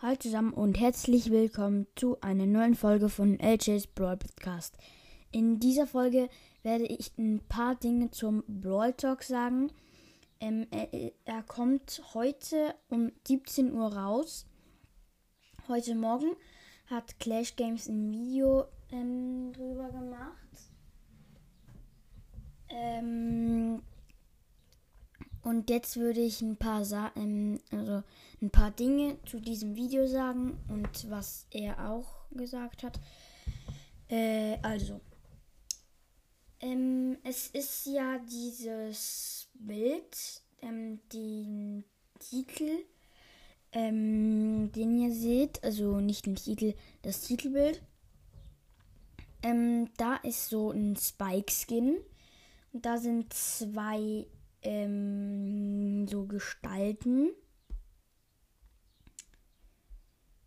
Hallo zusammen und herzlich willkommen zu einer neuen Folge von LJ's Brawl Podcast. In dieser Folge werde ich ein paar Dinge zum Brawl Talk sagen. Ähm, er, er, kommt heute um 17 Uhr raus. Heute Morgen hat Clash Games ein Video ähm, drüber gemacht. Ähm, und jetzt würde ich ein paar, Sa ähm, also ein paar Dinge zu diesem Video sagen und was er auch gesagt hat. Äh, also, ähm, es ist ja dieses Bild, ähm, den Titel, ähm, den ihr seht, also nicht den Titel, das Titelbild. Ähm, da ist so ein Spike-Skin und da sind zwei ähm, so Gestalten.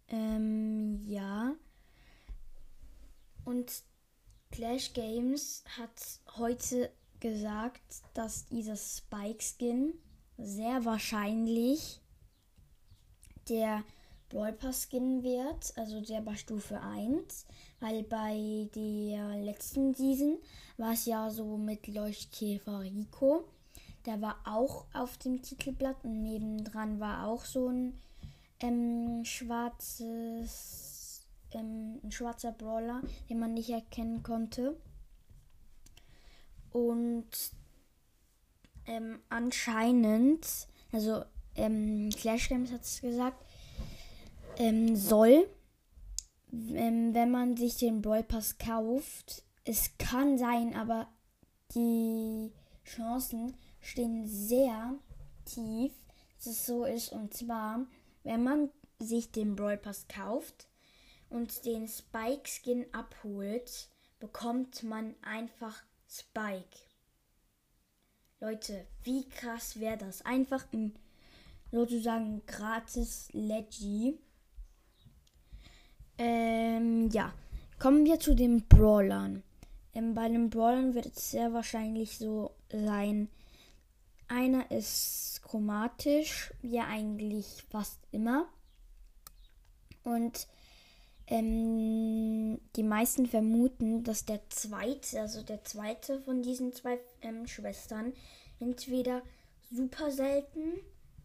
Ähm, ja. Und Clash Games hat heute gesagt, dass dieser Spike Skin sehr wahrscheinlich der Brawl Pass Skin wird, also der bei Stufe 1, weil bei der letzten Season war es ja so mit Leuchtkäfer Rico der war auch auf dem Titelblatt und nebendran war auch so ein ähm, schwarzes, ähm, ein schwarzer Brawler, den man nicht erkennen konnte. Und ähm, anscheinend, also ähm, Clash Games hat es gesagt, ähm, soll, ähm, wenn man sich den Brawl Pass kauft, es kann sein, aber die Chancen stehen sehr tief, dass es so ist. Und zwar, wenn man sich den Brawl Pass kauft und den Spike Skin abholt, bekommt man einfach Spike. Leute, wie krass wäre das? Einfach ein sozusagen gratis Leggy. Ähm, ja. Kommen wir zu den Brawlern. Ähm, bei den Brawlern wird es sehr wahrscheinlich so sein, einer ist chromatisch, ja eigentlich fast immer. Und ähm, die meisten vermuten, dass der zweite, also der zweite von diesen zwei ähm, Schwestern, entweder super selten,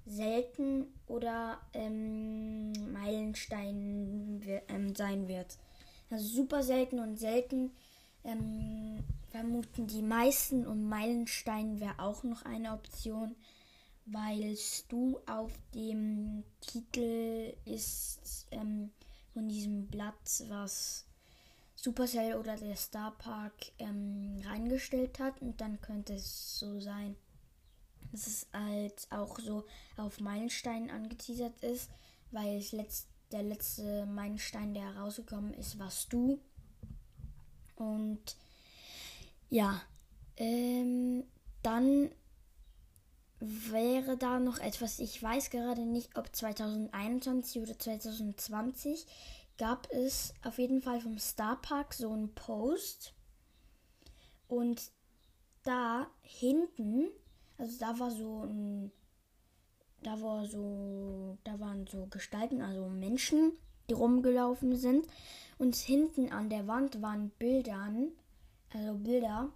selten oder ähm, Meilenstein ähm, sein wird. Also super selten und selten ähm, vermuten die meisten und Meilenstein wäre auch noch eine Option, weil Stu auf dem Titel ist ähm, von diesem Blatt, was Supercell oder der Star Park ähm, reingestellt hat und dann könnte es so sein, dass es halt auch so auf Meilenstein angeteasert ist, weil letzt, der letzte Meilenstein, der rausgekommen ist, warst du. Und ja, ähm, dann wäre da noch etwas, ich weiß gerade nicht, ob 2021 oder 2020 gab es auf jeden Fall vom Star Park so einen Post. Und da hinten, also da war so ein, da war so, da waren so Gestalten, also Menschen, rumgelaufen sind und hinten an der Wand waren Bildern also Bilder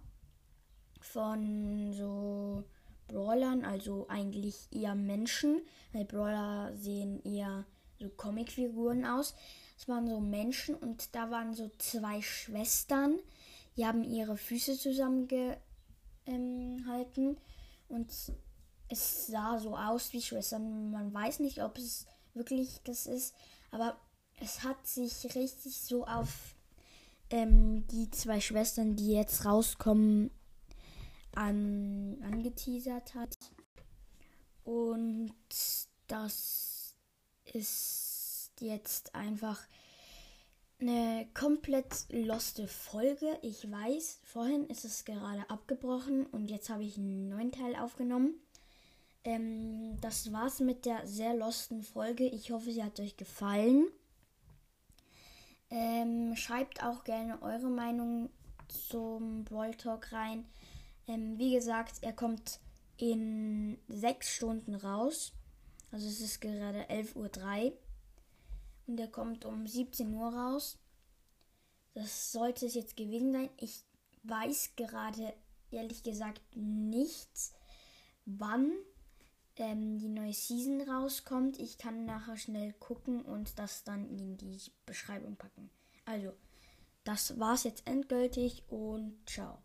von so Brawlern, also eigentlich eher Menschen, weil Brawler sehen eher so Comicfiguren aus. Es waren so Menschen und da waren so zwei Schwestern, die haben ihre Füße zusammengehalten ähm, und es sah so aus wie Schwestern. Man weiß nicht, ob es wirklich das ist, aber es hat sich richtig so auf ähm, die zwei Schwestern, die jetzt rauskommen, an, angeteasert hat. Und das ist jetzt einfach eine komplett loste Folge. Ich weiß, vorhin ist es gerade abgebrochen und jetzt habe ich einen neuen Teil aufgenommen. Ähm, das war's mit der sehr losten Folge. Ich hoffe, sie hat euch gefallen. Ähm, schreibt auch gerne eure Meinung zum Brawl Talk rein. Ähm, wie gesagt, er kommt in sechs Stunden raus. Also es ist gerade 11.03 Uhr. und der kommt um 17 Uhr raus. Das sollte es jetzt gewesen sein. Ich weiß gerade ehrlich gesagt nichts, wann ähm, die neue Season rauskommt. Ich kann nachher schnell gucken und das dann in die Beschreibung packen. Also, das war's jetzt endgültig und ciao.